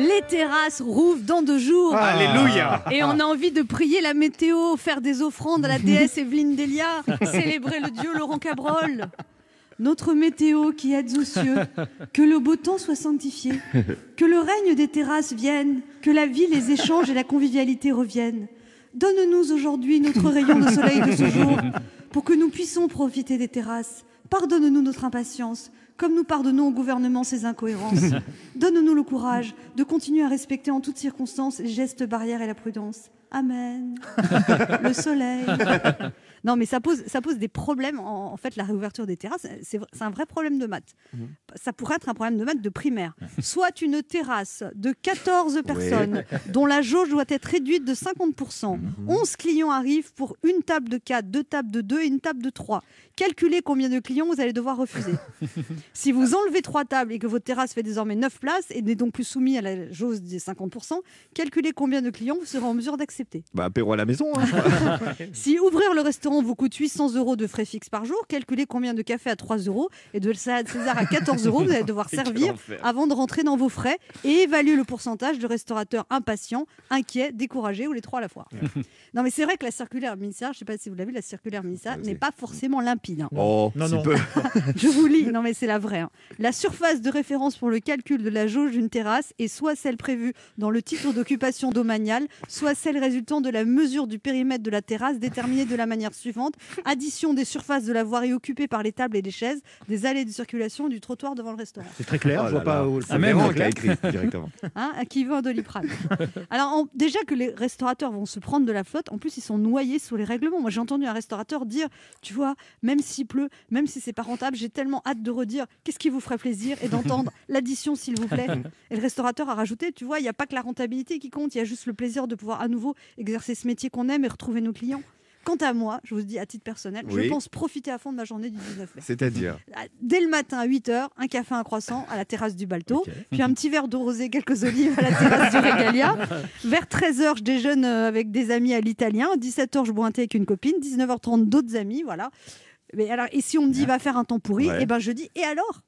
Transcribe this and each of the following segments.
Les terrasses rouvrent dans deux jours. Ah. Alléluia Et on a envie de prier la météo, faire des offrandes à la déesse Evelyne Delia, célébrer le dieu Laurent Cabrol. Notre météo qui êtes aux cieux, que le beau temps soit sanctifié, que le règne des terrasses vienne, que la vie, les échanges et la convivialité reviennent. Donne-nous aujourd'hui notre rayon de soleil de ce jour, pour que nous puissions profiter des terrasses. Pardonne-nous notre impatience, comme nous pardonnons au gouvernement ses incohérences. Donne-nous le courage de continuer à respecter en toutes circonstances les gestes barrières et la prudence. Amen. Le soleil. Non, mais ça pose, ça pose des problèmes. En, en fait, la réouverture des terrasses, c'est un vrai problème de maths. Ça pourrait être un problème de maths de primaire. Soit une terrasse de 14 personnes dont la jauge doit être réduite de 50%. 11 clients arrivent pour une table de 4, deux tables de 2 et une table de 3. Calculez combien de clients vous allez devoir refuser. Si vous enlevez trois tables et que votre terrasse fait désormais 9 places et n'est donc plus soumis à la jauge des 50%, calculez combien de clients vous serez en mesure d'accepter. Bah, apéro à la maison. hein. Si ouvrir le restaurant vous coûte 800 euros de frais fixes par jour, calculez combien de café à 3 euros et de salade César à 14 euros vous allez devoir servir avant de rentrer dans vos frais et évaluer le pourcentage de restaurateurs impatients, inquiets, découragés ou les trois à la fois. non mais c'est vrai que la circulaire ministérielle, je ne sais pas si vous l'avez vu, la circulaire ministérielle Ouais, n'est pas forcément limpide. hein. Oh, Non, non. peu. Je vous lis, non mais c'est la vraie. hein. La surface de référence pour le calcul de la jauge d'une terrasse est soit celle prévue dans le titre d'occupation domaniale, soit celle résultant de la mesure du périmètre de la terrasse déterminée de la manière suivante addition des surfaces de la voirie occupée par les tables et les chaises, des allées de circulation et du trottoir devant le restaurant. C'est très clair, Oh je vois là pas là. où C'est Véran qui l'a écrit directement. Hein, à qui veut un doliprane? Alors déjà que les restaurateurs vont se prendre de la flotte, en plus ils sont noyés sous les règlements. Moi j'ai entendu un restaurateur dire, tu vois, même s'il pleut, même si c'est pas rentable, j'ai tellement hâte de redire qu'est-ce qui vous ferait plaisir et d'entendre l'addition s'il vous plaît? Et le restaurateur a rajouté, tu vois, il n'y a pas que la rentabilité qui compte, il y a juste le plaisir de pouvoir à nouveau exercer ce métier qu'on aime et retrouver nos clients. Quant à moi, je vous dis à titre personnel, Oui. je pense profiter à fond de ma journée du 19 mai. C'est-à-dire Dès le matin à 8h, un café, un croissant à la terrasse du Balto, puis un petit verre d'eau rosée, quelques olives à la terrasse du Regalia. Vers 13h, je déjeune euh, avec des amis à l'italien. 17h, je bois un thé avec une copine. 19h30, d'autres amis, voilà. Mais alors, et si on me dit va faire un temps pourri, Ouais. et ben je dis et alors?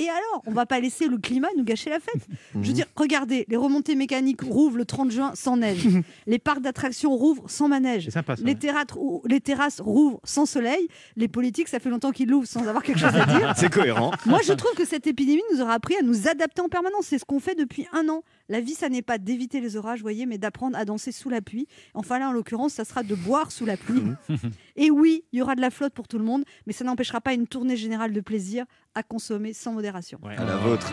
Et alors, on va pas laisser le climat nous gâcher la fête. Je veux dire, regardez, les remontées mécaniques rouvrent le 30 juin sans neige. les parcs d'attractions rouvrent sans manège. C'est sympa ça. Les, terrasses, les terrasses rouvrent sans soleil. Les politiques, ça fait longtemps qu'ils l'ouvrent sans avoir quelque chose à dire. C'est cohérent. Moi, je trouve que cette épidémie nous aura appris à nous adapter en permanence. C'est ce qu'on fait depuis un an. La vie, ça n'est pas d'éviter les orages, voyez, mais d'apprendre à danser sous la pluie. Enfin, là, en l'occurrence, ça sera de boire sous la pluie. Et oui, il y aura de la flotte pour tout le monde, mais ça n'empêchera pas une tournée générale de plaisir à consommer sans modération. Ouais. À la vôtre.